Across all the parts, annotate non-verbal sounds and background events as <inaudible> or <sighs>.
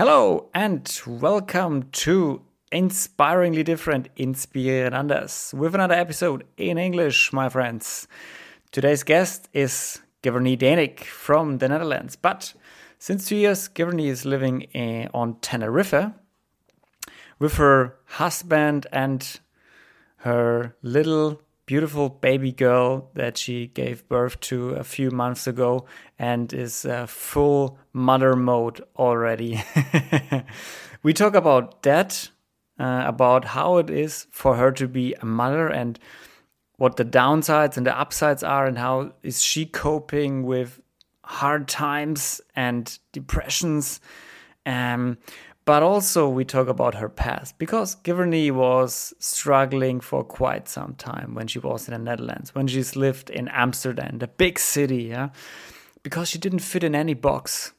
Hello and welcome to Inspiringly Different Inspirieren Anders with another episode in English, my friends. Today's guest is Giverny Danik from the Netherlands, but since two years, Giverny is living in, on Tenerife with her husband and her little beautiful baby girl that she gave birth to a few months ago and is uh, full mother mode already. <laughs> we talk about that, uh, about how it is for her to be a mother and what the downsides and the upsides are, and how is she coping with hard times and depressions. Um, but also, we talk about her past because Giverny was struggling for quite some time when she was in the Netherlands, when she's lived in Amsterdam, the big city, yeah, because she didn't fit in any box.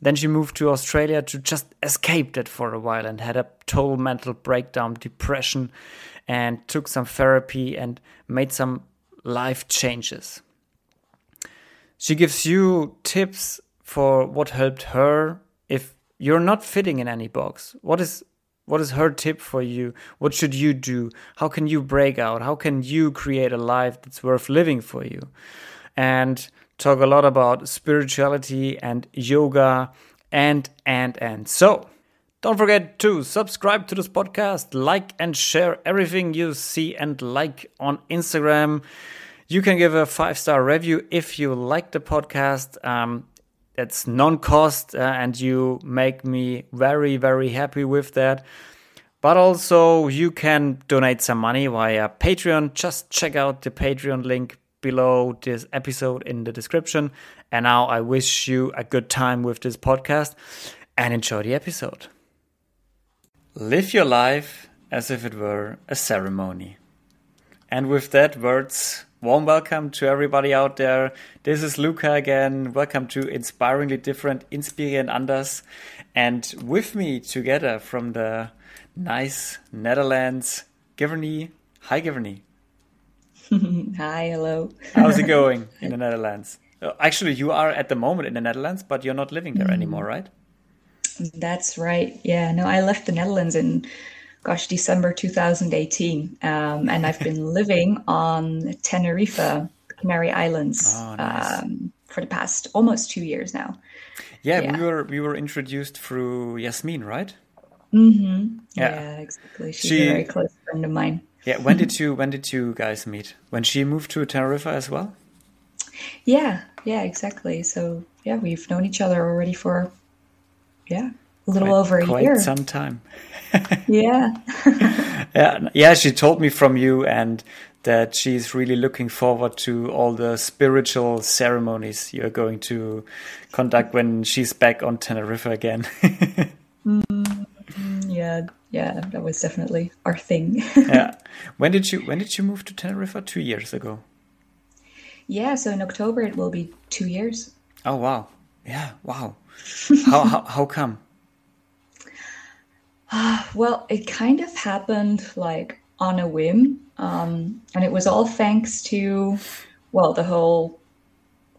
Then she moved to Australia to just escape that for a while and had a total mental breakdown, depression, and took some therapy and made some life changes. She gives you tips for what helped her if you're not fitting in any box. What is what is her tip for you? What should you do? How can you break out? How can you create a life that's worth living for you? And talk a lot about spirituality and yoga and and and. So, don't forget to subscribe to this podcast, like and share everything you see and like on Instagram. You can give a five star review if you like the podcast. Um, it's non-cost uh, and you make me very very happy with that. But also you can donate some money via patreon. Just check out the patreon link below this episode in the description. And now i wish you a good time with this podcast and enjoy the episode. Live your life as if it were a ceremony. And with that words Warm welcome to everybody out there. This is Luca again. Welcome to Inspiringly Different, Inspirieren Anders. And with me together from the nice Netherlands, Giverny. Hi, Giverny. <laughs> Hi, hello. How's it going <laughs> in the Netherlands? Actually, you are at the moment in the Netherlands, but you're not living there mm. anymore, right? That's right. Yeah, no, I left the Netherlands in gosh, December 2018. Um, and I've been <laughs> living on Tenerife, Canary Islands, oh, nice. um, for the past almost two years now. Yeah, yeah, we were we were introduced through Yasmin, right? Mm-hmm. Yeah. yeah, exactly. She's she, a very close friend of mine. Yeah, when did <laughs> you when did you guys meet? When she moved to Tenerife as well? Yeah, yeah, exactly. So yeah, we've known each other already for yeah a little quite, over a quite year. Some time. Yeah. <laughs> yeah. Yeah. She told me from you and that she's really looking forward to all the spiritual ceremonies you're going to conduct when she's back on Tenerife again. <laughs> mm, yeah, yeah, that was definitely our thing. yeah. <laughs> When did you when did you move to Tenerife? Two years ago. Yeah, so in October it will be two years. Oh wow! Yeah, wow. how, how how come? Uh, <sighs> well, it kind of happened like on a whim. Um, and it was all thanks to, well, the whole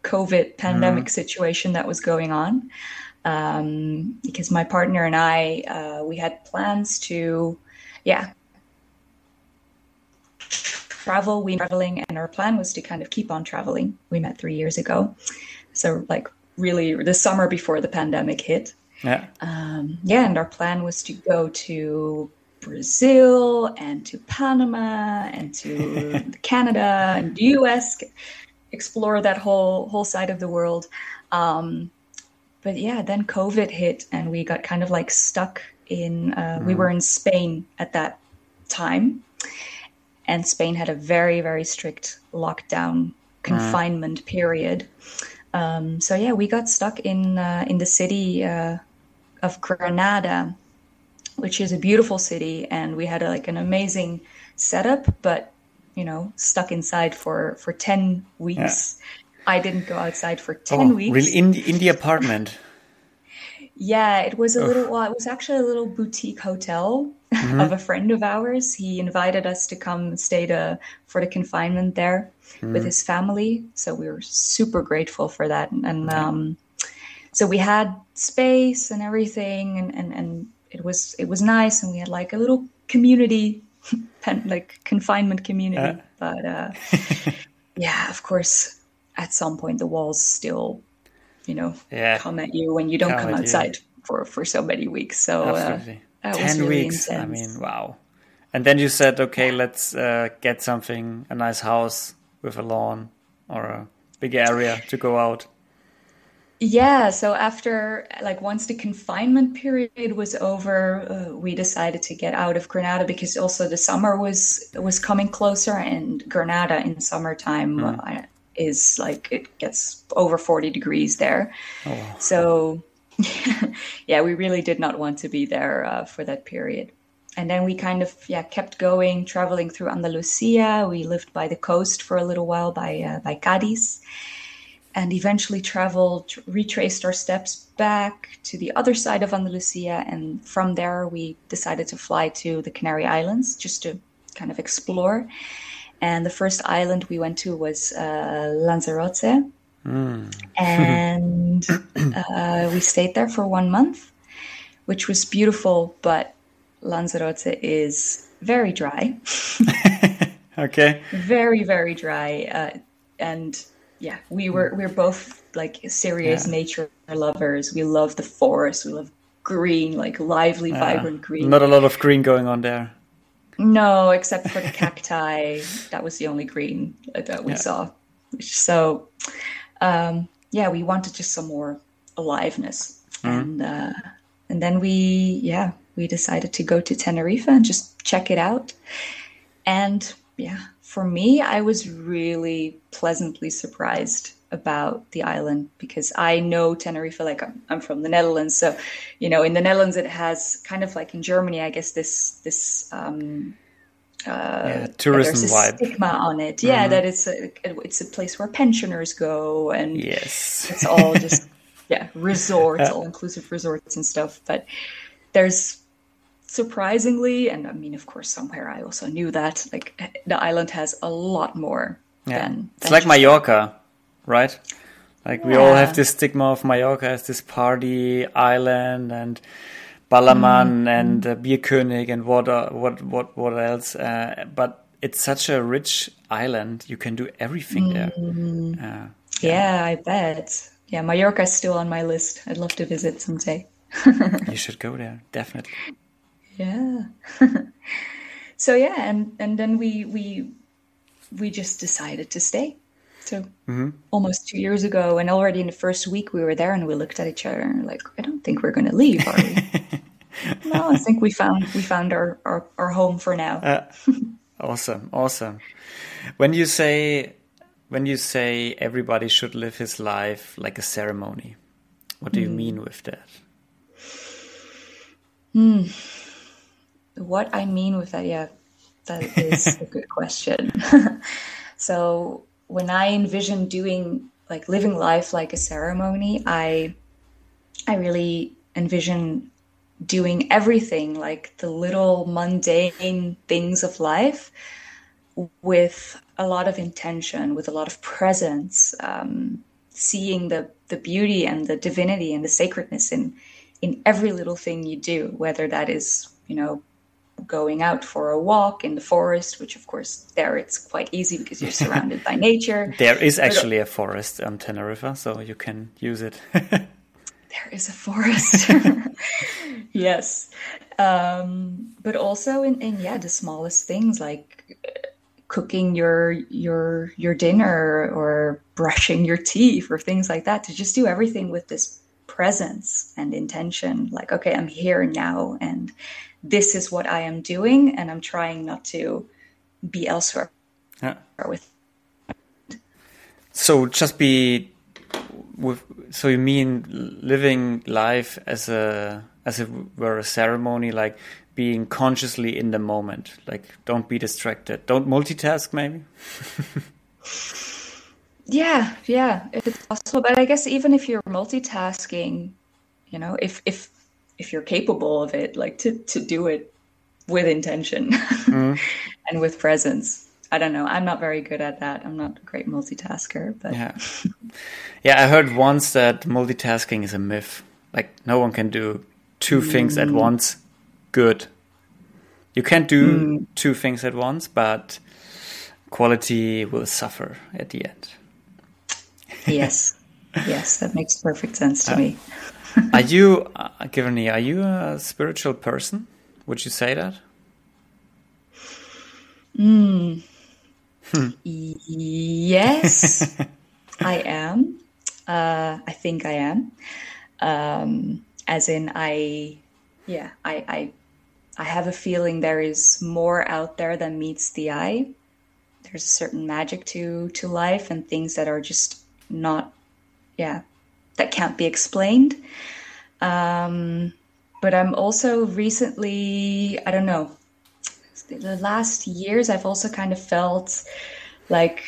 COVID pandemic mm. situation that was going on. Um, because my partner and I, uh, we had plans to, yeah, travel. We traveling, and our plan was to kind of keep on traveling. We met three years ago, so like really the summer before the pandemic hit. Yeah. Um, yeah, and our plan was to go to Brazil and to Panama and to <laughs> Canada and the US, explore that whole whole side of the world. Um, but yeah, then COVID hit and we got kind of like stuck in. Uh, mm. We were in Spain at that time, and Spain had a very very strict lockdown confinement mm. period. Um, so yeah, we got stuck in uh, in the city uh, of Granada, which is a beautiful city, and we had a, like an amazing setup, but you know, stuck inside for for ten weeks. Yeah. I didn't go outside for ten oh, weeks. Really, in the, in the apartment. <laughs> yeah, it was a little. Well, it was actually a little boutique hotel mm-hmm. of a friend of ours. He invited us to come stay to for the confinement there mm-hmm. with his family. So we were super grateful for that, and um, so we had space and everything, and, and and it was it was nice, and we had like a little community, <laughs> like confinement community. Uh. But uh, <laughs> yeah, of course, at some point the walls still, you know, yeah. come at you when you don't come, come outside you. for for so many weeks. So uh, ten really weeks. Intense. I mean, wow. And then you said, okay, let's uh, get something, a nice house with a lawn or a big area to go out. Yeah, so after like once the confinement period was over, uh, we decided to get out of Granada because also the summer was was coming closer, and Granada in summertime mm. uh, is like it gets over forty degrees there. Oh. So <laughs> yeah, we really did not want to be there uh, for that period. And then we kind of yeah kept going, traveling through Andalusia. We lived by the coast for a little while by uh, by Cadiz and eventually traveled, retraced our steps back to the other side of Andalusia. And from there, we decided to fly to the Canary Islands just to kind of explore. And the first island we went to was uh, Lanzarote. Mm. and uh, we stayed there for one month, which was beautiful, but Lanzarote is very dry. <laughs> okay. Very, very dry. Uh, and yeah, we were we are both like serious yeah. nature lovers. We love the forest. We love green, like lively, yeah. vibrant green. Not a lot of green going on there. No, except for the cacti. <laughs> that was the only green that we yeah. saw. So, um, yeah, we wanted just some more aliveness, mm-hmm. and uh, and then we yeah we decided to go to Tenerife and just check it out, and yeah, for me, I was really pleasantly surprised about the island because I know Tenerife, like I'm, I'm, from the Netherlands. So, you know, in the Netherlands, it has kind of like in Germany, I guess this, this, um, yeah, tourism there's a vibe. stigma on it. Yeah, mm-hmm. that it's a, it's a place where pensioners go and yes, it's all just, <laughs> yeah, resorts, all inclusive resorts and stuff. But there's surprisingly, and I mean, of course, somewhere I also knew that like the island has a lot more yeah. than. It's like Mallorca, right? Like yeah. we all have this stigma of Mallorca as this party island and Ballermann mm. and uh, Bierkönig and what uh, what what what else? Uh, but it's such a rich island. You can do everything mm. there. Uh, yeah. yeah, I bet. Yeah, Mallorca is still on my list. I'd love to visit someday. <laughs> you should go there, definitely. Yeah. <laughs> so yeah, and and then we we we just decided to stay. So mm-hmm. almost two years ago, and already in the first week we were there, and we looked at each other and like, I don't think we're going to leave, are we? <laughs> no, I think we found we found our our, our home for now. uh, awesome, awesome. When you say when you say everybody should live his life like a ceremony, what do mm. you mean with that? Hmm what I mean with that, yeah, that is a <laughs> good question. <laughs> so when I envision doing like living life like a ceremony, I I really envision doing everything like the little mundane things of life with a lot of intention, with a lot of presence, um, seeing the the beauty and the divinity and the sacredness in in every little thing you do, whether that is you know going out for a walk in the forest, which of course there it's quite easy because you're surrounded by <laughs> nature. There is actually a forest on Tenerife, so you can use it. <laughs> there is a forest. <laughs> yes, um, but also in, in yeah the smallest things like cooking your your your dinner or brushing your teeth or things like that. To just do everything with this presence and intention, like okay, I'm here now and this is what I am doing, and I'm trying not to be elsewhere yeah. with. So just be with. So you mean living life as a as it were a ceremony, like being consciously in the moment. Like don't be distracted. Don't multitask, maybe. <laughs> yeah, yeah, if it's possible. But I guess even if you're multitasking, you know, if if if you're capable of it, like to to do it with intention mm. <laughs> and with presence. I don't know. I'm not very good at that. I'm not a great multitasker, but Yeah. <laughs> Yeah, I heard once that multitasking is a myth. Like no one can do two things at mm. once good. You can't do mm. two things at once, but quality will suffer at the end. <laughs> yes, yes, that makes perfect sense to uh, me. <laughs> Are you, uh, Giverny, are you a spiritual person? Would you say that? Hmm. Yes, <laughs> I am. Uh, I think I am. Um, as in, I, yeah, I, I, I have a feeling there is more out there than meets the eye. There's a certain magic to to life and things that are just not, yeah, that can't be explained. Um, but I'm also recently, I don't know, the last years, I've also kind of felt like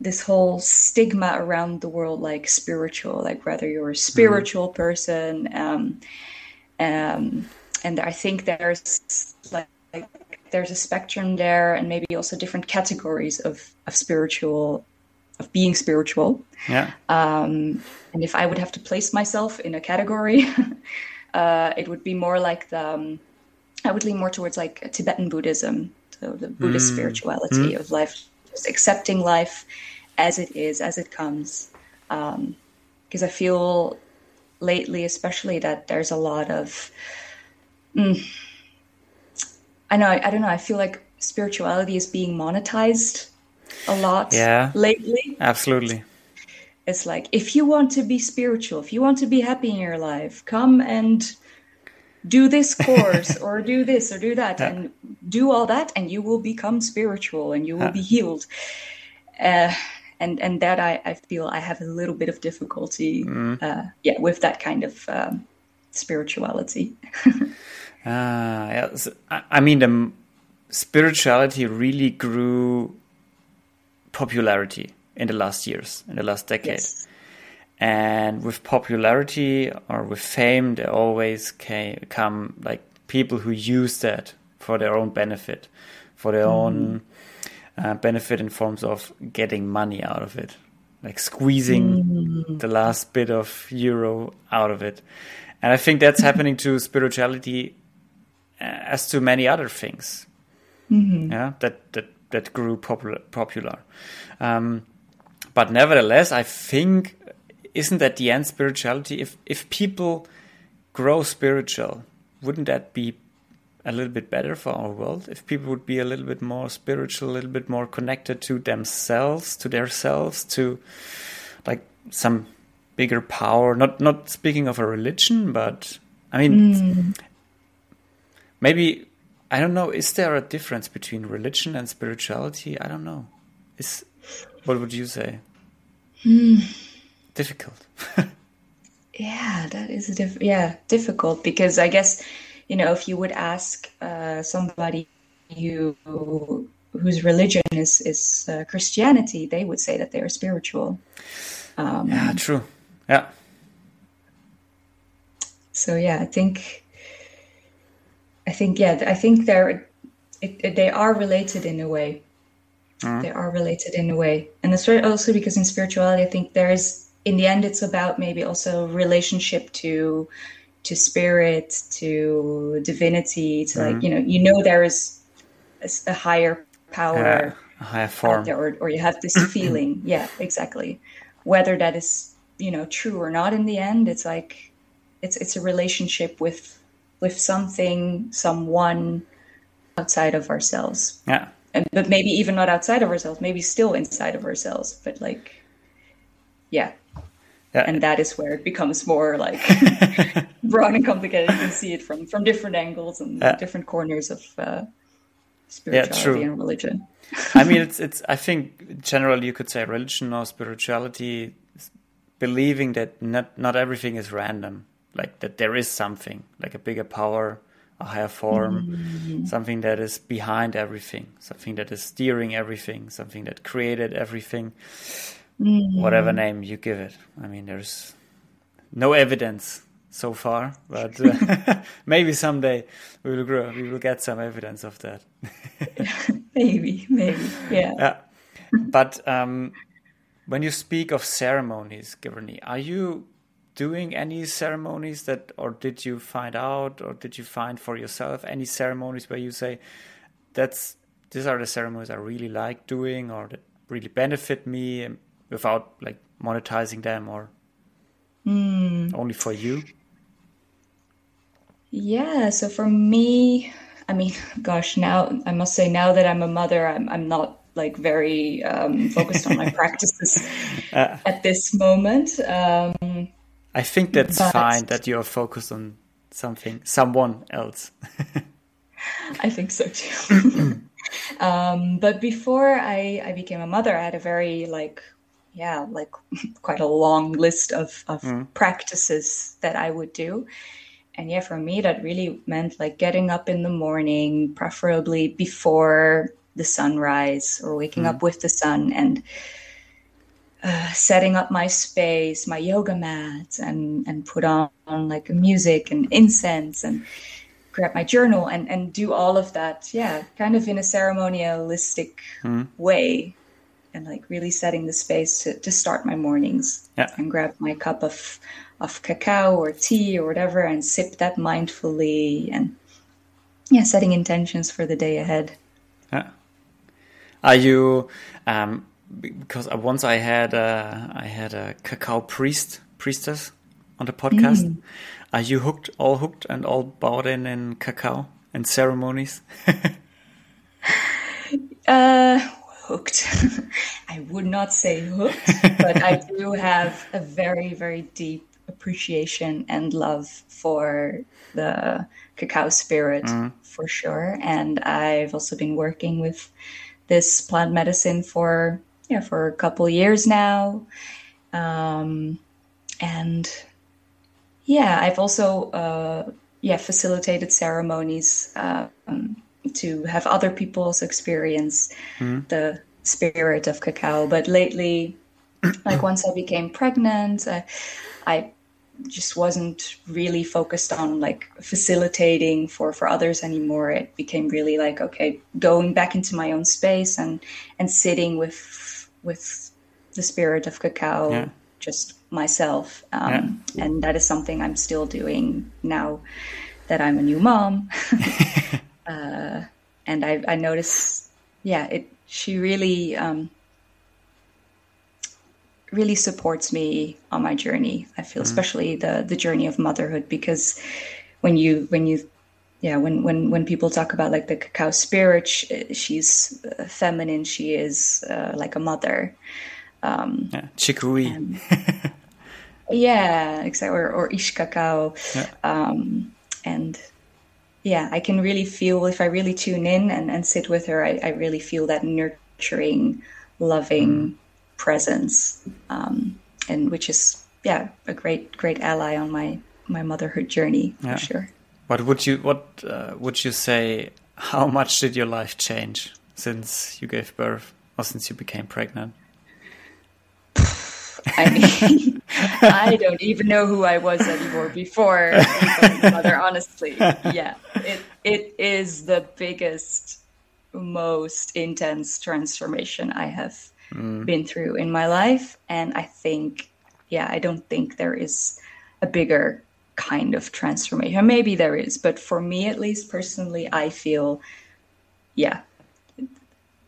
this whole stigma around the world, like spiritual, like whether you're a spiritual person. Um, um, and I think there's like, like there's a spectrum there, and maybe also different categories of of spiritual, of being spiritual. Yeah. Um, and if I would have to place myself in a category, <laughs> uh, it would be more like the. Um, I would lean more towards like Tibetan Buddhism, so the Buddhist hmm. spirituality hmm. of life, just accepting life as it is, as it comes. Um, because I feel lately, especially, that there's a lot of. Mm, I know. I, I don't know. I feel like spirituality is being monetized a lot Yeah. lately Absolutely. it's like if you want to be spiritual if you want to be happy in your life come and do this <laughs> course or do this or do that and do all that and you will become spiritual and you will be healed. Uh, and and that I, I feel i have a little bit of difficulty uh, yeah with that kind of um, spirituality. <laughs> Ah, yeah. so, I I mean, the spirituality really grew popularity in the last years, in the last decade. yes And with popularity or with fame, there always came, come like people who use that for their own benefit, for their own uh, benefit in forms of getting money out of it, like squeezing the last bit of euro out of it. And I think that's <laughs> happening to spirituality uh, as to many other things. Yeah, that that that grew popular. Popular. Um, but nevertheless, I think isn't that the end spirituality? If if people grow spiritual, wouldn't that be a little bit better for our world? If people would be a little bit more spiritual, a little bit more connected to themselves, to their selves, to like some bigger power. Not not speaking of a religion, but I mean, maybe I don't know. Is there a difference between religion and spirituality? I don't know. Is what would you say? Hmm. Difficult. Yeah, that is a diff- yeah difficult because I guess you know if you would ask uh, somebody who whose religion is is uh, Christianity, they would say that they are spiritual. Um, yeah, true. Yeah. So yeah, I think I think yeah, I think they're it, it- they are related in a way. They are related in a way, and it's also because in spirituality, I think there is in the end, it's about maybe also relationship to to spirit, to divinity, to like mm-hmm. you know, you know, there is a, higher power Yeah, a higher form. there, or, or you have this <clears throat> feeling. Yeah, exactly. Whether that is you know true or not, in the end, it's like it's it's a relationship with with something, someone outside of ourselves, Yeah. and but maybe even not outside of ourselves, maybe still inside of ourselves, but like, yeah. Yeah. And that is where it becomes more like <laughs> broad and complicated. You can see it from from different angles and Yeah. different corners of uh, spirituality true. and religion. I mean, <laughs> it's it's. I think generally you could say religion or spirituality, believing that not not everything is random. Like that there is something, like a bigger power, a higher form, something that is behind everything, something that is steering everything, something that created everything, whatever name you give it. I mean, there's no evidence so far, but uh, <laughs> <laughs> maybe someday we will grow. We will get some evidence of that. <laughs> maybe, maybe, yeah. yeah. But um, when you speak of ceremonies, Giverny, are you doing any ceremonies that, or did you find out, or did you find for yourself any ceremonies where you say, "That's these are the ceremonies I really like doing, or that really benefit me," without like monetizing them, or mm. only for you? Yeah. So for me, I mean, <laughs> gosh, now I must say, now that I'm a mother, I'm I'm not like very um, focused on my <laughs> practices uh, at this moment. Um, I think that's but, fine that you're focused on something, someone else. <laughs> I think so too. <clears throat> um, but before I, I became a mother, I had a very like, yeah, like <laughs> quite a long list of, of mm. practices that I would do. And yeah, for me, that really meant like getting up in the morning, preferably before the sunrise or waking mm. up with the sun and uh, setting up my space, my yoga mat, and and put on, on like music and incense and grab my journal and and do all of that. Yeah, kind of in a ceremonialistic mm. way, and like really setting the space to to start my mornings. Yeah. and grab my cup of of cacao or tea or whatever and sip that mindfully and yeah, setting intentions for the day ahead. Yeah. Are you um, because once I had a, I had a cacao priest priestess on the podcast. Mm. Are you hooked, all hooked, and all bought in in cacao and ceremonies? <laughs> uh, hooked. <laughs> I would not say hooked, but I do have a very, very deep appreciation and love for the cacao spirit mm. for sure. And I've also been working with this plant medicine for yeah for a couple years now um, and yeah i've also uh, yeah facilitated ceremonies um, to have other people's experience mm. the spirit of cacao but lately <clears throat> like once i became pregnant uh, i just wasn't really focused on like facilitating for for others anymore it became really like okay going back into my own space and and sitting with with the spirit of cacao yeah. just myself um, yeah. and that is something i'm still doing now that i'm a new mom <laughs> <laughs> uh, and i i notice yeah it she really um, really supports me on my journey. I feel, mm-hmm. especially the the journey of motherhood, because when you when you yeah when when when people talk about like the cacao spirit, she, she's uh, feminine. She is uh, like a mother. Um, yeah, chicory. <laughs> yeah, exactly. Or, or Ixcacao. Yeah. Um, and yeah, I can really feel if I really tune in and, and sit with her, I, I really feel that nurturing, loving. Mm presence, um, and which is yeah a great great ally on my my motherhood journey for yeah. sure. What would you what uh, would you say? How much did your life change since you gave birth or since you became pregnant? I mean, <laughs> I don't even know who I was anymore before mother. Honestly, yeah, it it is the biggest, most intense transformation I have mm. been through in my life. And I think, yeah, I don't think there is a bigger kind of transformation. Maybe there is, but for me, at least personally, I feel, yeah,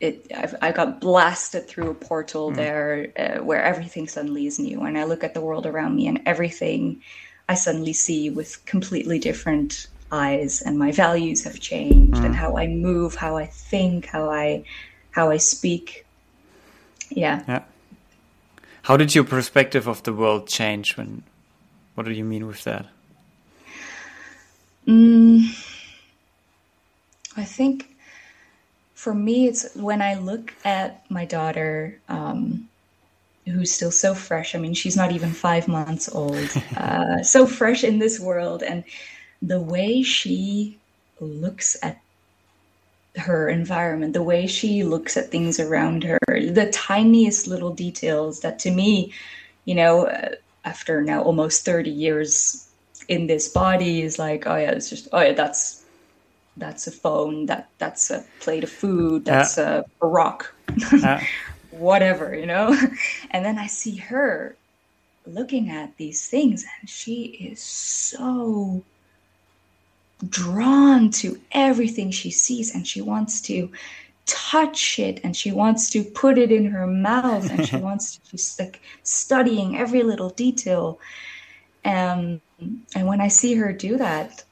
it. I've, I got blasted through a portal mm. there uh, where everything suddenly is new, and I look at the world around me, and everything I suddenly see with completely different eyes, and my values have changed, mm. and how I move, how I think, how I how I speak yeah. Yeah. How did your perspective of the world change when? What do you mean with that? Mm, I think for me, it's when I look at my daughter, um, who's still so fresh. I mean, she's not even five months old, <laughs> uh, so fresh in this world, and the way she looks at her environment, the way she looks at things around her, the tiniest little details that to me, you know, uh, after now almost 30 years in this body is like, oh yeah, it's just oh yeah, that's that's a phone, that that's a plate of food, that's yeah. a, a, rock, yeah. <laughs> whatever, you know. <laughs> And then I see her looking at these things, and she is so drawn to everything she sees, and she wants to touch it and she wants to put it in her mouth and she <laughs> wants to she's like studying every little detail and and when i see her do that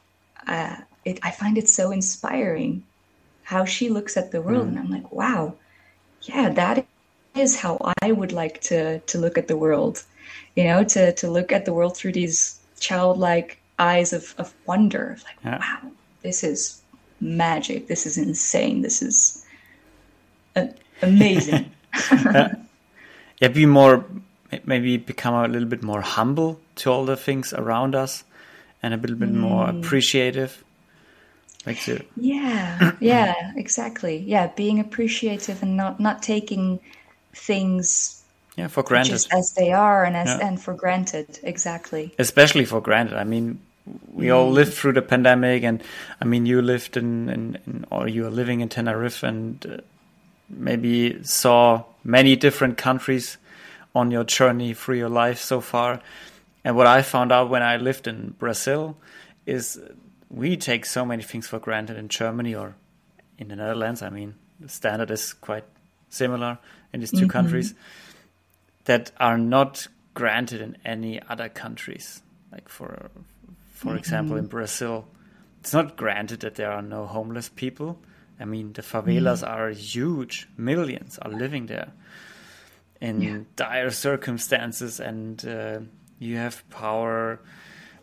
uh, it, i find it so inspiring how she looks at the world mm. and i'm like wow yeah that is how i would like to to look at the world you know to to look at the world through these childlike eyes of, of wonder like yeah. wow this is magic this is insane this is amazing. <laughs> yeah, be more, maybe become a little bit more humble to all the things around us, and a little bit mm. more appreciative. Like to... Yeah, <clears throat> yeah, exactly. Yeah, being appreciative and not not taking things yeah for granted just as they are and as yeah. and for granted exactly especially for granted i mean we all lived through the pandemic and i mean you lived in, in, in or you are living in tenerife and uh, maybe saw many different countries on your journey through your life so far. And what I found out when I lived in Brazil is we take so many things for granted in Germany or in the Netherlands. I mean, the standard is quite similar in these 2 mm-hmm. countries that are not granted in any other countries. Like for for mm-hmm. example, in Brazil, it's not granted that there are no homeless people. I mean, the favelas mm. are huge. Millions are living there in yeah. dire circumstances, and uh, you have power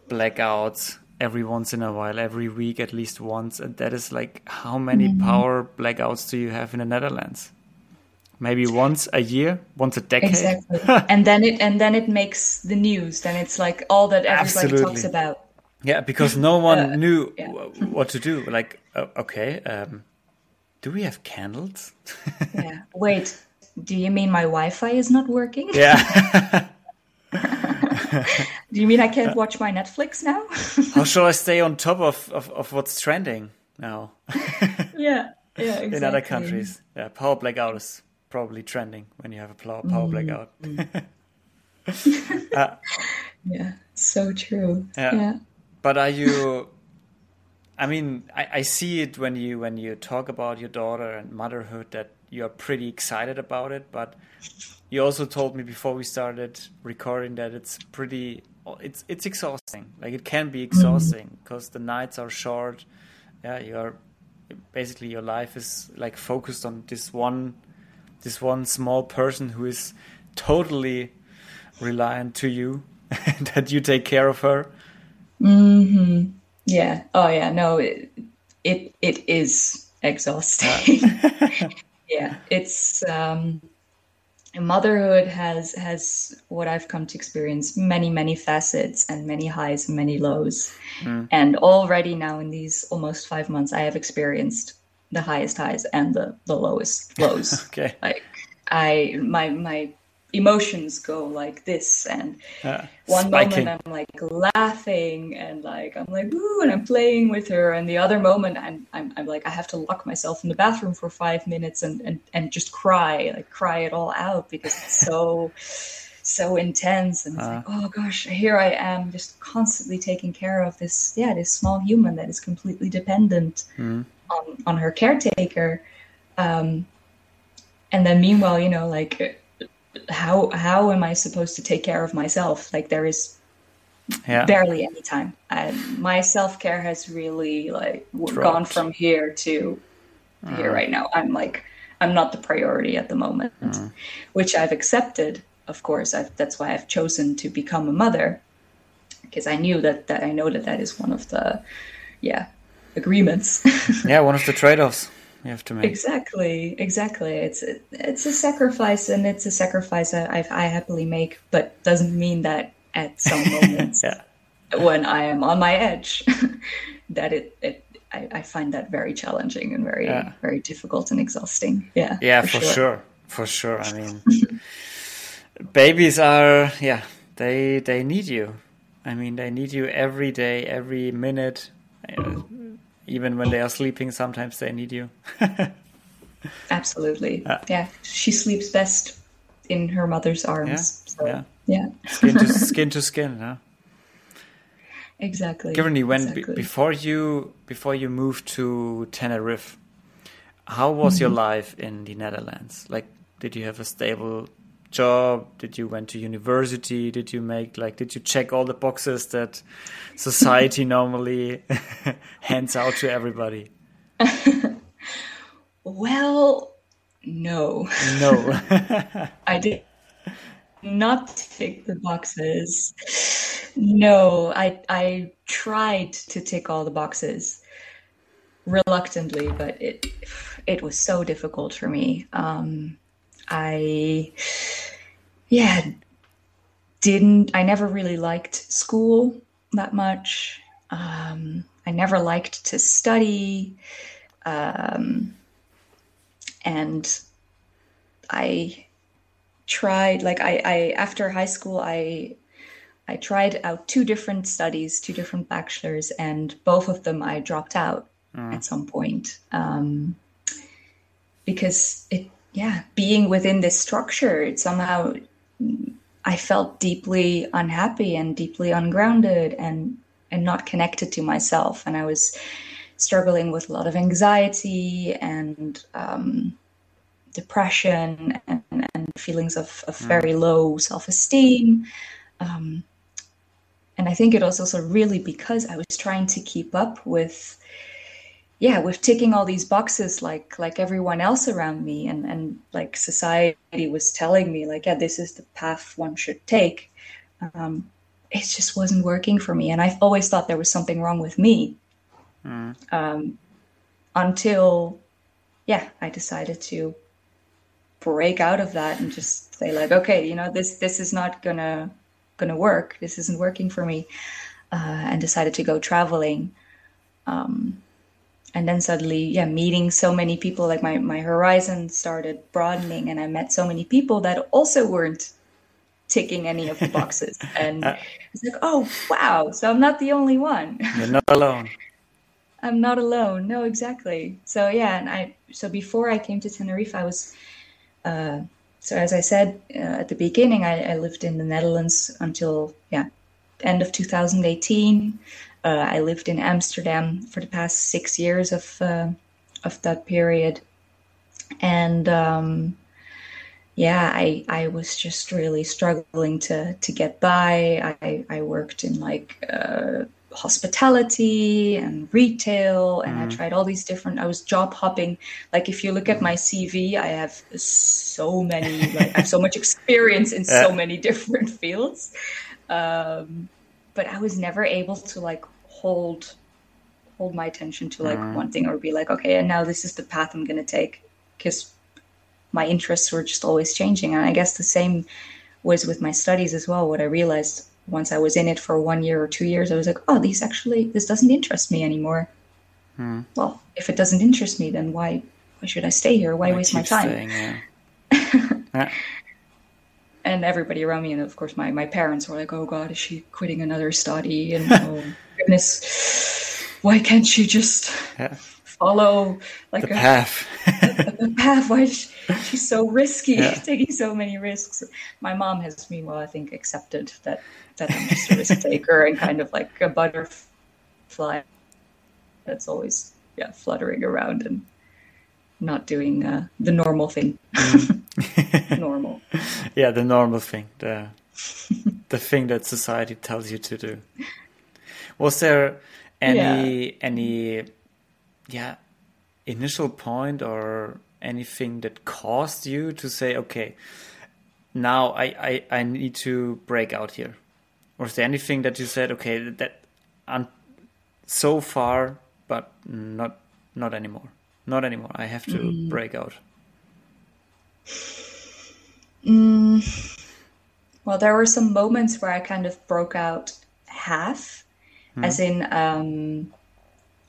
blackouts every once in a while, every week at least once. And that is like, how many mm-hmm. power blackouts do you have in the Netherlands? Maybe once a year, once a decade. Exactly. <laughs> and then it and then it makes the news. Then it's like all that everybody Absolutely. talks about. Yeah, because no one uh, knew yeah. what to do. Like, uh, okay, um, do we have candles? <laughs> yeah. Wait, do you mean my Wi-Fi is not working? Yeah. <laughs> <laughs> do you mean I can't watch my Netflix now? How <laughs> shall I stay on top of, of, of what's trending now? <laughs> yeah. Yeah, exactly. In other countries. Yeah, power blackout is probably trending when you have a power, power mm. blackout. uh, yeah, so true. Yeah. yeah. But are you I mean, I, I see it when you when you talk about your daughter and motherhood that you are pretty excited about it. But you also told me before we started recording that it's pretty it's it's exhausting. Like it can be mm-hmm. exhausting because the nights are short. Yeah, you are basically your life is like focused on this one this one small person who is totally reliant to you <laughs> that you take care of her. Mm-hmm. Yeah. Oh, yeah. No, it it, it is exhausting. <laughs> yeah, it's um, motherhood has has what I've come to experience many many facets and many highs and many lows, mm. and already now in these almost five months, I have experienced the highest highs and the the lowest lows. <laughs> okay. Like I my my emotions go like this and uh, one spiking. moment i'm like laughing and like i'm like ooh and i'm playing with her and the other moment i'm i'm, I'm like i have to lock myself in the bathroom for five minutes and and, and just cry like cry it all out because it's so <laughs> so intense and it's uh, like oh gosh here i am just constantly taking care of this yeah this small human that is completely dependent mm. on on her caretaker um and then meanwhile you know like how how am I supposed to take care of myself? Like there is yeah. barely any time. My self care has really like Dropped. gone from here to uh. here right now. I'm like I'm not the priority at the moment, uh. which I've accepted. Of course, I've, that's why I've chosen to become a mother because I knew that that I know that that is one of the yeah agreements. <laughs> yeah, one of the trade offs you have to make. Exactly, exactly. It's it's a sacrifice, and it's a sacrifice that I, I happily make, but doesn't mean that at some moments <laughs> yeah. when I am on my edge, <laughs> that it, it I, I, find that very challenging and very yeah. very difficult and exhausting. Yeah, yeah, for, for sure. sure, for sure. I mean, <laughs> babies are yeah they they need you I mean, they need you every day, every minute. Uh, Even when they are sleeping, sometimes they need you. <laughs> Absolutely. Uh, yeah, she sleeps best in her mother's arms. Yeah. So, yeah. yeah. skin to <laughs> skin to skin. Huh? Exactly. Giverny, when exactly. before you before you moved to Tenerife, how was mm-hmm. your life in the Netherlands? Like, did you have a stable job? Did you went to university? Did you make like did you check all the boxes that society <laughs> normally <laughs> hands out to everybody? <laughs> well, no. No. I did not tick the boxes. No, I I tried to tick all the boxes reluctantly, but it it was so difficult for me. Um, I yeah didn't I never really liked school that much. Um, I never liked to study. Um, and I tried like I, I after high school I I tried out two different studies, two different bachelors, and both of them I dropped out mm. at some point um, because it, yeah, being within this structure, it somehow I felt deeply unhappy and deeply ungrounded and and not connected to myself, and I was struggling with a lot of anxiety and um, depression and, and, feelings of, of mm. very low self esteem. Um, and I think it was also really because I was trying to keep up with, yeah, with ticking all these boxes like like everyone else around me, and and like society was telling me like, yeah, this is the path one should take. Um, it just wasn't working for me, and I've always thought there was something wrong with me. Mm. Um, until, yeah, I decided to break out of that and just say like, okay, you know, this this is not gonna going to work. This isn't working for me. Uh, and decided to go traveling. Um, and then suddenly, yeah, meeting so many people, like my, my horizon started broadening, and I met so many people that also weren't ticking any of the <laughs> boxes. And uh, it's like, oh, wow, so I'm not the only one. You're not alone. <laughs> I'm not alone. No, exactly. So, yeah, and I, so before I came to Tenerife, I was, uh, so as I said uh, at the beginning, I, I, lived in the Netherlands until yeah, end of 2018. Uh, I lived in Amsterdam for the past six years of uh, of that period, and um, yeah, I I was just really struggling to to get by. I I worked in like uh, hospitality and retail and mm. i tried all these different i was job hopping like if you look at my cv i have so many like i have so much experience in <laughs> so many <laughs> different fields um, but i was never able to like hold hold my attention to like mm. one thing or be like okay and now this is the path i'm going to take because my interests were just always changing and i guess the same was with my studies as well what i realized once I was in it for one year or two years, I was like, oh, these actually, this doesn't interest me anymore. Hmm. Well, if it doesn't interest me, then why, why should I stay here? Why, why waste my time? <laughs> Yeah. And everybody around me, and of course, my, my parents were like, oh God, is she quitting another study? And <laughs> oh, goodness, why can't she just yeah. follow like the a path? <laughs> the path. Why is <laughs> she, she's so risky, yeah. taking so many risks? My mom has, meanwhile, I think, accepted that that I'm just a risk taker and kind of like a butterfly that's always yeah fluttering around and not doing uh, the normal thing. Mm. Normal. <laughs> Yeah, the normal thing. The <laughs> the thing that society tells you to do. Was there any yeah. any yeah initial point or anything that caused you to say, okay, now I, I, I need to break out here? Or is there anything that you said, okay, that I'm so far, but not not anymore, not anymore. I have to mm. break out. Mm. Well, there were some moments where I kind of broke out half, mm. as in um,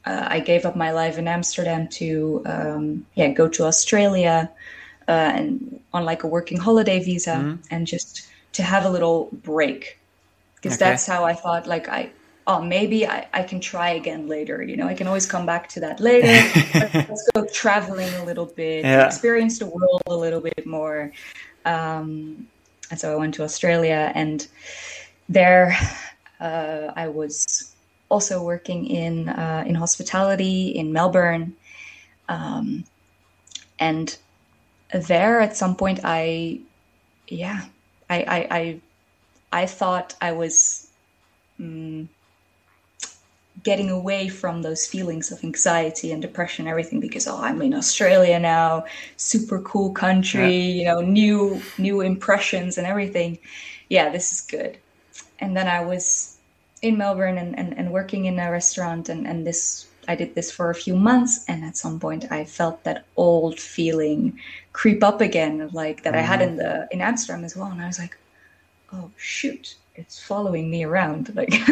uh, I gave up my life in Amsterdam to um, yeah go to Australia uh, and on like a working holiday visa mm. and just to have a little break because Okay. that's how I thought. Like I, oh, maybe I, I can try again later. You know, I can always come back to that later. <laughs> Let's go traveling a little bit, Yeah. experience the world a little bit more. Um, and so I went to Australia, and there uh, I was also working in uh, in hospitality in Melbourne, um, and there at some point I, yeah, I I I, I thought I was. mm, getting away from those feelings of anxiety and depression and everything because oh i'm in australia now super cool country you know new new impressions and everything. Yeah this is good. And then i was in melbourne and, and, and working in a restaurant and, and this i did this for a few months. And at some point i felt that old feeling creep up again like that i had mm-hmm. in the in amsterdam as well. And i was like oh shoot it's following me around like <laughs>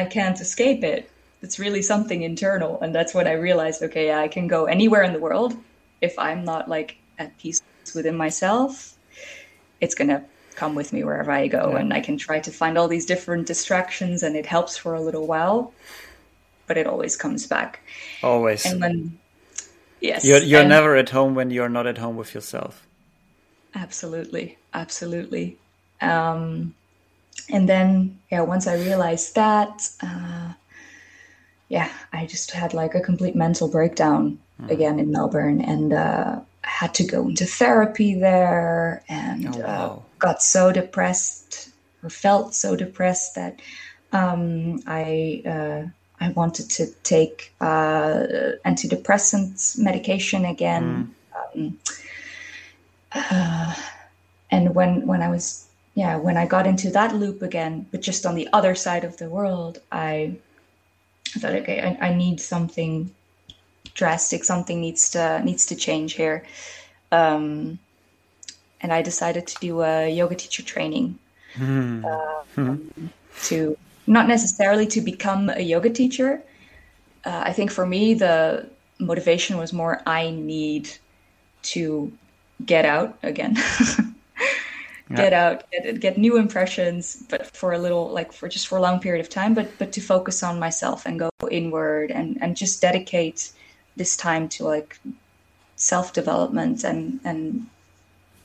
i can't escape it it's really something internal and that's when i realized okay i can go anywhere in the world if i'm not like at peace within myself it's gonna come with me wherever i go and i can try to find all these different distractions and it helps for a little while but it always comes back Always. and then yes You're, you're and- never at home when you're not at home with yourself. Absolutely, absolutely. Um, and then, yeah, once I realized that, uh, yeah, I just had like a complete mental breakdown again in Melbourne, and uh, I had to go into therapy there, and Oh, uh, got so depressed or felt so depressed that um, I uh, I wanted to take uh, antidepressant medication again. Um, uh, and when when I was yeah when I got into that loop again, but just on the other side of the world, I thought okay, I, I need something drastic. Something needs to needs to change here. Um, and I decided to do a yoga teacher training uh, to not necessarily to become a yoga teacher. Uh, I think for me, the motivation was more I need to get out again. <laughs> Get out, get, get new impressions, but for a little, like for just for a long period of time, but but to focus on myself and go inward and and just dedicate this time to like self development and and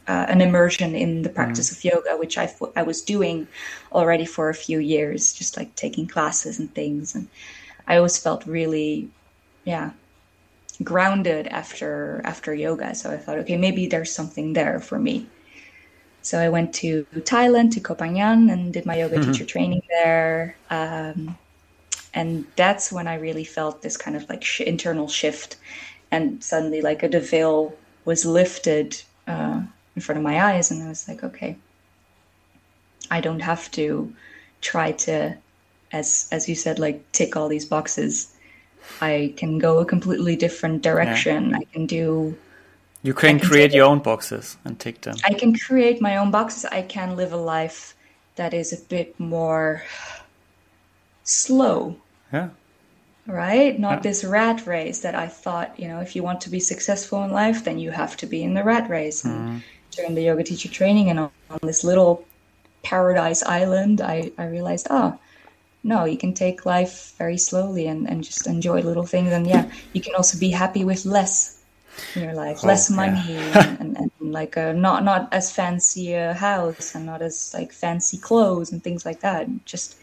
uh, an immersion in the practice of yoga, which I I was doing already for a few years, just like taking classes and things, and I always felt really, yeah, grounded after after yoga. So I thought, okay, maybe there's something there for me. So I went to Thailand to Koh Phangan and did my yoga teacher training there. Um, and that's when I really felt this kind of like sh- internal shift, and suddenly like a veil was lifted uh, in front of my eyes, and I was like, okay, I don't have to try to, as as you said, like tick all these boxes. I can go a completely different direction. I can do You can can create your own boxes and tick them. I can create my own boxes. I can live a life that is a bit more slow, Yeah. right? Not this rat race that I thought, you know, if you want to be successful in life, then you have to be in the rat race. And mm-hmm. during the yoga teacher training and on, on this little paradise island, I, I realized, oh, no, you can take life very slowly and, and just enjoy little things. And yeah, you can also be happy with less in your life, oh, less yeah. money <laughs> and, and, and like a not not as fancy a house and not as like fancy clothes and things like that. Just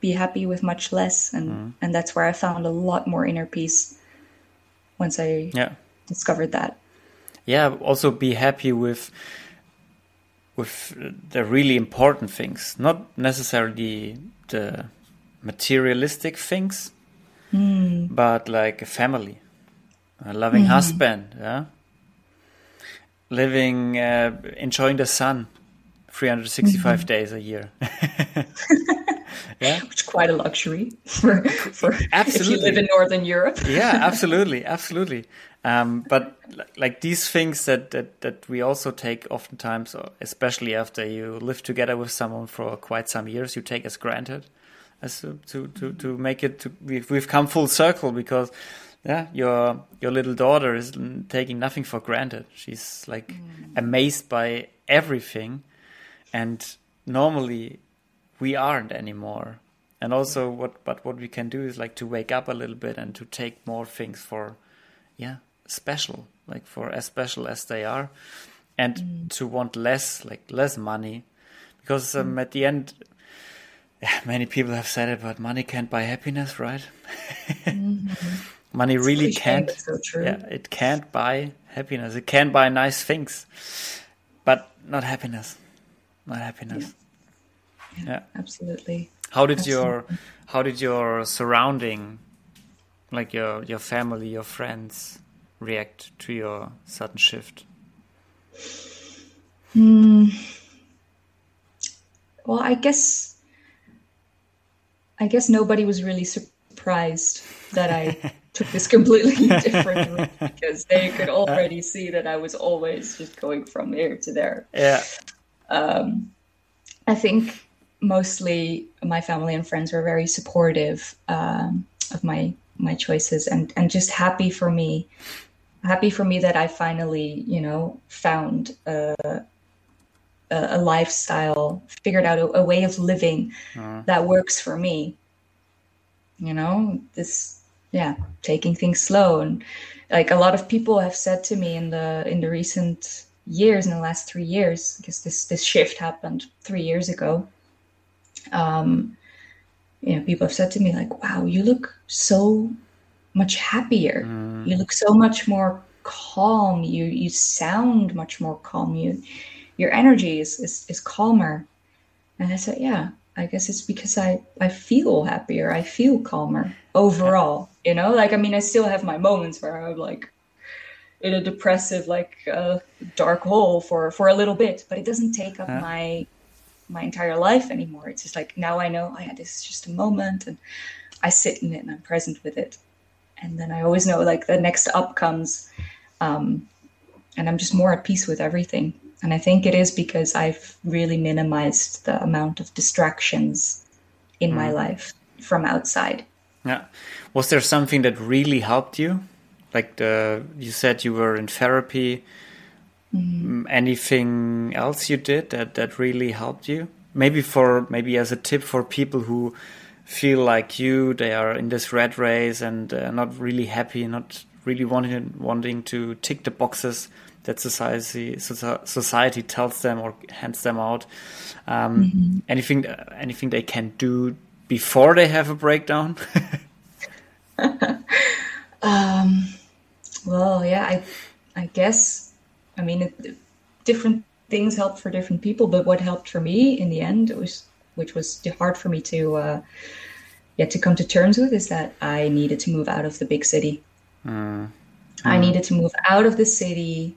be happy with much less, and mm-hmm. and that's where I found a lot more inner peace once I Yeah. discovered that. yeah also be happy with with the really important things not necessarily the materialistic things hmm. but like a family a loving husband yeah? Living uh, enjoying the sun 365 days a year. <laughs> <laughs> Yeah? Which is quite a luxury for, for if you Absolutely. live in Northern Europe. yeah <laughs> absolutely absolutely. Um, but like these things that, that that we also take oftentimes or especially after you live together with someone for quite some years you take as granted as to to, to, to make it to we've, we've come full circle because yeah your your little daughter is taking nothing for granted she's like amazed by everything and normally we aren't anymore. And also, what but what we can do is like to wake up a little bit and to take more things for, yeah, special, like for as special as they are, and mm. to want less, like less money, because um, mm. at the end, <sighs> many people have said it, but money can't buy happiness, right? <laughs> Mm-hmm. Money it's really can't. So yeah, it can't buy happiness. It can buy nice things, but not happiness. Not happiness. Yeah, yeah. yeah. absolutely. How did absolutely. your how did your surrounding, like your your family, your friends, react to your sudden shift? Hmm. Well, I guess I guess nobody was really surprised that I <laughs> took this completely <laughs> different route because they could already see that I was always just going from here to there. Yeah. Um, I think mostly my family and friends were very supportive um, of my my choices and and just happy for me, happy for me that I finally you know found a, a lifestyle, figured out a, a way of living uh-huh. that works for me. You know this yeah taking things slow. And like a lot of people have said to me in the in the recent years in the last three years because this this shift happened three years ago um you know people have said to me like wow you look so much happier. Mm. you look so much more calm. You you sound much more calm. You your energy is is, is calmer. And i said yeah i guess it's because i i feel happier. I feel calmer overall you know? Like i mean i still have my moments where i'm like in a depressive like uh, dark hole for for a little bit but it doesn't take up yeah. my my entire life anymore. It's just like now i know oh yeah this is just a moment and i sit in it and i'm present with it. And then i always know like the next up comes um, and i'm just more at peace with everything. And i think it is because i've really minimized the amount of distractions in mm. my life from outside yeah. Was there something that really helped you? Like the you said you were in therapy. Mm. Anything else you did that that really helped you? Maybe for maybe as a tip for people who feel like you, they are in this red race and uh, not really happy, not really wanting wanting to tick the boxes that society society tells them or hands them out. Um, mm -hmm. Anything anything they can do before they have a breakdown? <laughs> um, well, yeah, I, I guess. I mean, it, different things help for different people, but what helped for me in the end was, which was hard for me to, uh, yeah, to come to terms with, is that I needed to move out of the big city. Mm. I needed to move out of the city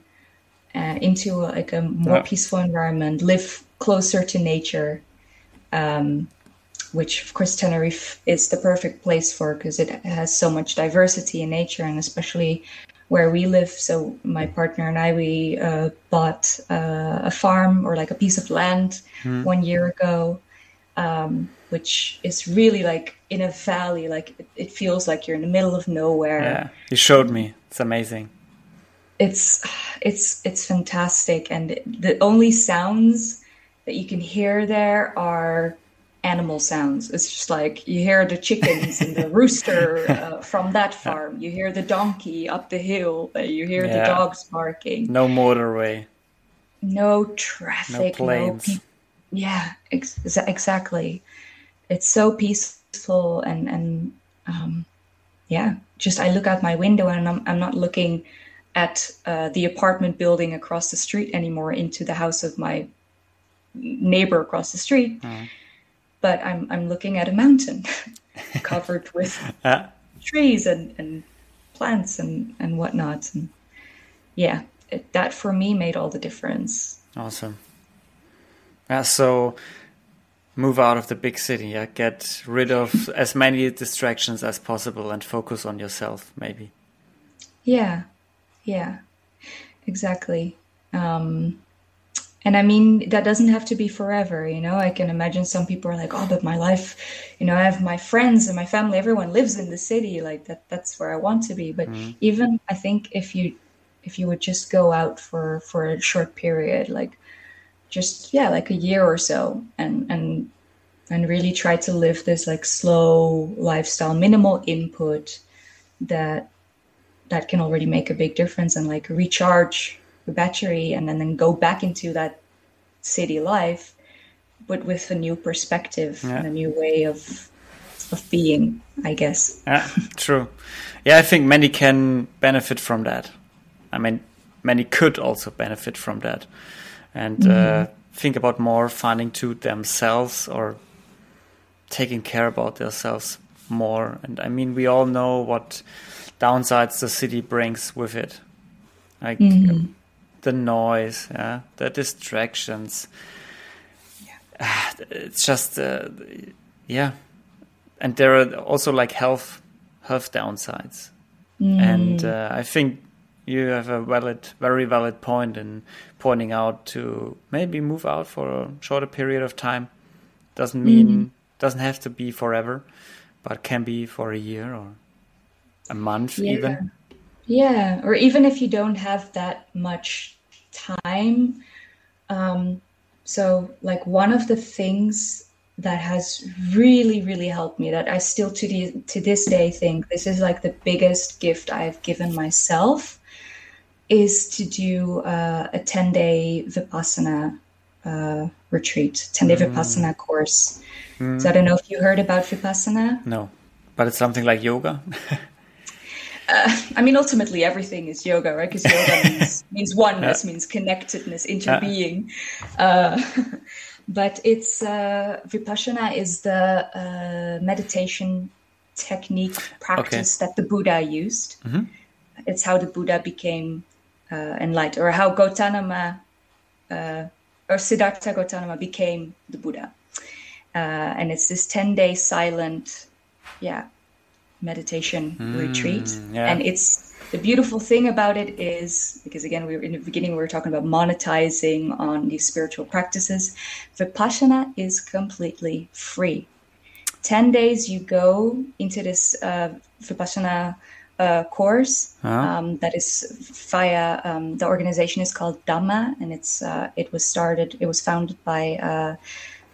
uh, into like a more yeah. peaceful environment, live closer to nature. Um, which of course Tenerife is the perfect place for because it has so much diversity in nature and especially where we live. So my partner and I we uh, bought uh, a farm or like a piece of land mm. one year ago, um, which is really like in a valley. Like it, it, feels like you're in the middle of nowhere. Yeah, you showed me. It's amazing. It's it's it's fantastic, and the only sounds that you can hear there are animal sounds. It's just like you hear the chickens and the rooster <laughs> uh, from that farm. You hear the donkey up the hill. Uh, you hear yeah. the dogs barking. No motorway. No traffic. No planes. No yeah, ex- exactly. It's so peaceful and and um, yeah. Just I look out my window and I'm I'm not looking at uh, the apartment building across the street anymore into the house of my neighbor across the street. Mm but I'm I'm looking at a mountain <laughs> covered with uh. trees and, and plants and, and whatnot. And yeah, it, that for me made all the difference. Awesome. Yeah, so move out of the big city. Yeah, get rid of as many distractions as possible and focus on yourself. Maybe. Yeah, yeah, exactly. Um, and i mean that doesn't have to be forever you know i can imagine some people are like oh but my life you know i have my friends and my family everyone lives in the city like that that's where i want to be but mm-hmm. even i think if you if you would just go out for for a short period like just yeah like a year or so and and and really try to live this like slow lifestyle, minimal input that that can already make a big difference and like recharge the battery and then, then go back into that city life but with a new perspective yeah. and a new way of of being i guess yeah true yeah i think many can benefit from that i mean many could also benefit from that and mm. uh, think about more finding to themselves or taking care about themselves more and i mean we all know what downsides the city brings with it like mm-hmm. The noise yeah the distractions yeah. <sighs> it's just uh, yeah and there are also like health health downsides mm. and uh, i think you have a valid very valid point in pointing out to maybe move out for a shorter period of time doesn't mean mm. doesn't have to be forever but can be for a year or a month yeah. even yeah or even if you don't have that much time um, so like one of the things that has really really helped me that i still to the to this day think this is like the biggest gift i've given myself is to do uh, a 10 day vipassana uh, retreat 10 day mm. vipassana course mm. so i don't know if you heard about vipassana no but it's something like yoga <laughs> uh, I mean, ultimately, everything is yoga, right? Because yoga <laughs> means, means oneness, yeah. means connectedness, interbeing. Uh, <laughs> but it's uh, vipassana is the uh, meditation technique practice okay. that the Buddha used. Mm-hmm. It's how the Buddha became uh, enlightened, or how Gautama uh, or Siddhartha Gautama became the Buddha. and it's this ten day silent, yeah, meditation mm, retreat. Yeah. And it's the beautiful thing about it is because again we were in the beginning we were talking about monetizing on these spiritual practices. Vipassana is completely free. 10 days you go into this uh, Vipassana uh, course huh? um, that is via um, the organization is called Dhamma and it's uh, it was started it was founded by uh,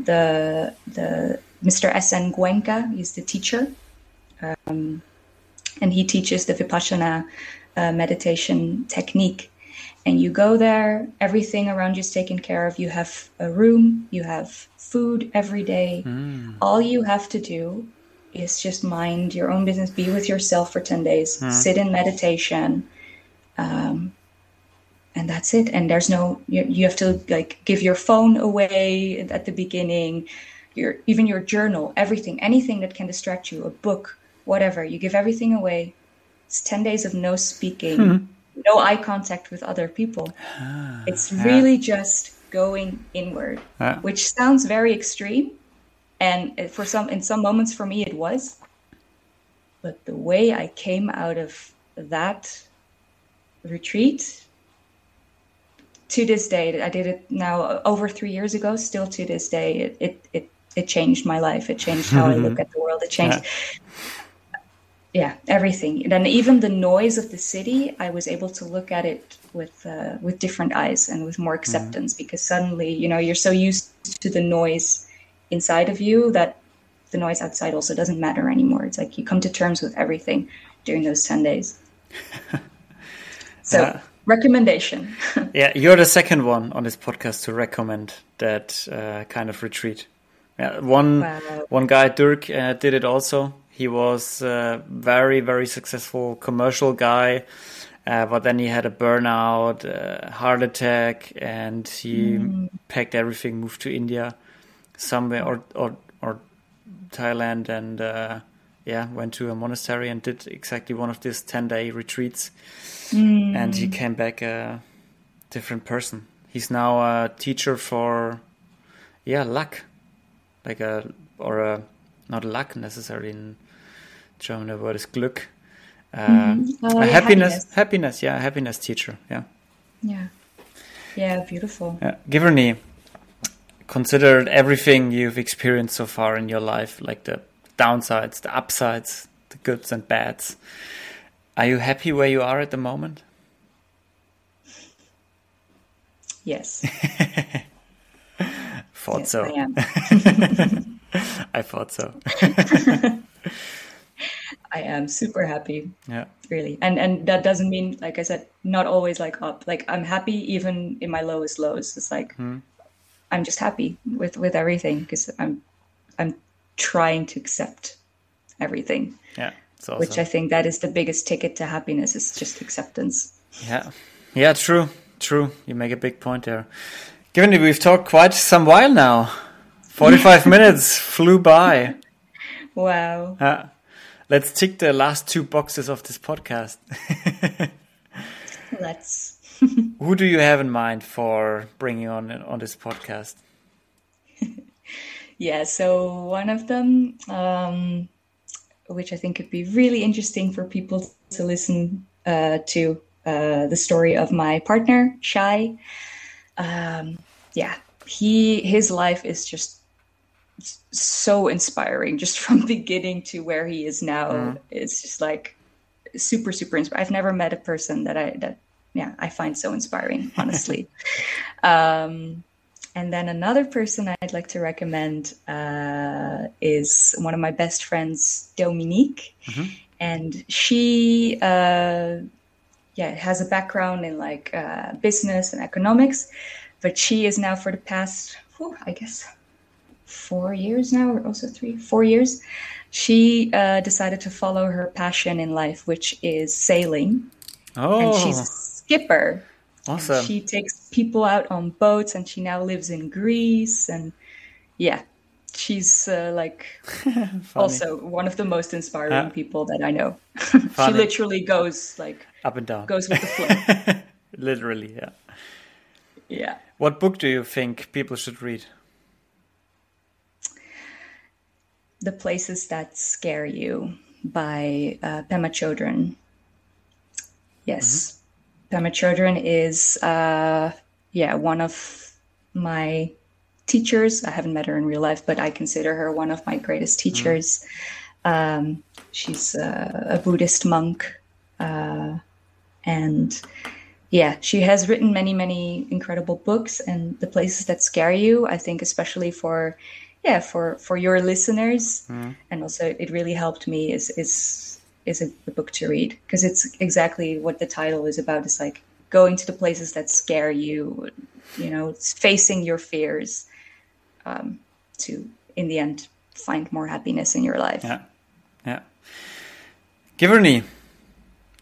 the the Mr. S.N. Goenka he's the teacher um, and he teaches the Vipassana uh, meditation technique. And you go there, everything around you is taken care of. You have a room, you have food every day. Mm. All you have to do is just mind your own business, be with yourself for 10 days, mm. sit in meditation. Um, and that's it. And there's no, you, you have to like give your phone away at the beginning, your, even your journal, everything, anything that can distract you, a book, whatever. You give everything away. It's 10 days of no speaking, hmm. no eye contact with other people. Ah, it's really yeah. just going inward, which sounds very extreme. And for some, in some moments for me, it was. But the way I came out of that retreat to this day, I did it now over three years ago, still to this day, it, it, it, it changed my life. It changed how I <laughs> look at the world. It changed. Yeah yeah everything and then even the noise of the city i was able to look at it with uh, with different eyes and with more mm-hmm. acceptance mm-hmm. because suddenly you know you're so used to the noise inside of you that the noise outside also doesn't matter anymore it's like you come to terms with everything during those 10 days <laughs> so uh, recommendation <laughs> yeah you're the second one on this podcast to recommend that uh, kind of retreat yeah, one wow. one guy dirk uh, did it also he was a very, very successful commercial guy, uh, but then he had a burnout, a heart attack, and he mm. packed everything, moved to India, somewhere or or, or Thailand, and uh, yeah, went to a monastery and did exactly one of these ten day retreats, mm. and he came back a different person. He's now a teacher for yeah luck, like a or a not luck necessarily in German word is Glück. Uh, mm-hmm. oh, yeah, happiness, happiness, happiness, yeah, happiness teacher, yeah. Yeah. Yeah, beautiful. Yeah. Giverny, considered everything you've experienced so far in your life, like the downsides, the upsides, the goods and bads. Are you happy where you are at the moment? Yes. <laughs> thought Yes, so. I. <laughs> I thought so. <laughs> I am super happy, yeah. really. And and that doesn't mean, like I said, not always like up. Like I'm happy even in my lowest lows. It's like I'm just happy with with everything because I'm I'm trying to accept everything, Yeah. Also, which I think that is the biggest ticket to happiness is just acceptance. Yeah. Yeah, true. True. You make a big point there. Given that we've talked quite some while now, 45 <laughs> minutes flew by. Wow. Uh, let's tick the last two boxes of this podcast. <laughs> Let's. <laughs> Who do you have in mind for bringing on on this podcast? <laughs> Yeah, so one of them, um, which I think could be really interesting for people to listen uh, to, uh, the story of my partner, Shai. Um, yeah, he his life is just so inspiring, <laughs> just from beginning to where he is now. It's just like super super inspiring. I've never met a person that I that yeah I find so inspiring, <laughs> honestly. um, and then another person I'd like to recommend uh, is one of my best friends, Dominique, and she uh, yeah has a background in like uh, business and economics, but she is now for the past whew, I guess four years now, or also three four years. She uh, decided to follow her passion in life, which is sailing, Oh, and she's a skipper. awesome. She takes people out on boats, and she now lives in Greece. And yeah, she's uh, like <laughs> also one of the most inspiring Yeah. people that I know. <laughs> she literally goes like Up and down. goes with the flow. <laughs> Literally, yeah. yeah. What book do you think people should read? The Places That Scare You by uh, Pema Chodron. Yes. Pema Chodron is, uh, yeah, one of my teachers. I haven't met her in real life, but I consider her one of my greatest teachers. Um, she's uh, a Buddhist monk. Uh, and yeah, she has written many, many incredible books. And The Places That Scare You, I think, especially for yeah for for your listeners and also it really helped me is is is a, a book to read because it's exactly what the title is about it's like going to the places that scare you you know it's facing your fears um, to in the end find more happiness in your life Yeah. Yeah. Giverny,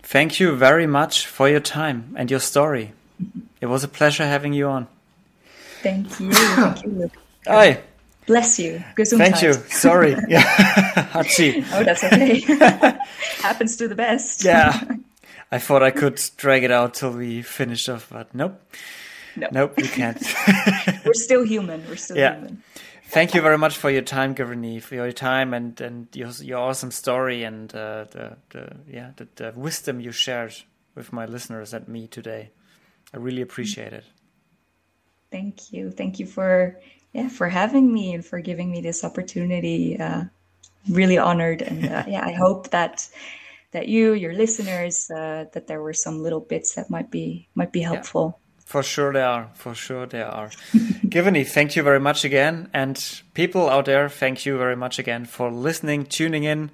thank you very much for your time and your story. <laughs> It was a pleasure having you on. thank you thank you Hi. Bless you Gesundheit. Thank you. Sorry. <laughs> Yeah. <laughs> Hachi. oh that's okay <laughs> happens to the best Yeah. I thought I could drag it out till we finish off, but nope. No. Nope, we can't. we're still human we're still Yeah. human Thank you very much for your time, Giverny, for your time and, and your, your awesome story and uh, the, the yeah the, the wisdom you shared with my listeners and me today. I really appreciate it. Thank you. Thank you for yeah for having me and for giving me this opportunity. Uh, really honored, and uh, <laughs> yeah, I hope that that you, your listeners, uh, that there were some little bits that might be might be helpful. For sure they are. For sure they are. <laughs> Giverny, thank you very much again. And people out there, thank you very much again for listening, tuning in.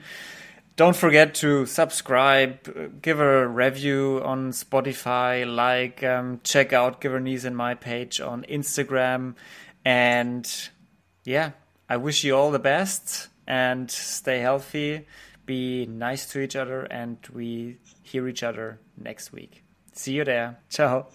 Don't forget to subscribe, give a review on Spotify, like, um, check out Giverny's and my page on Instagram. And yeah, I wish you all the best and stay healthy, be nice to each other, and we hear each other next week. See you there. Ciao.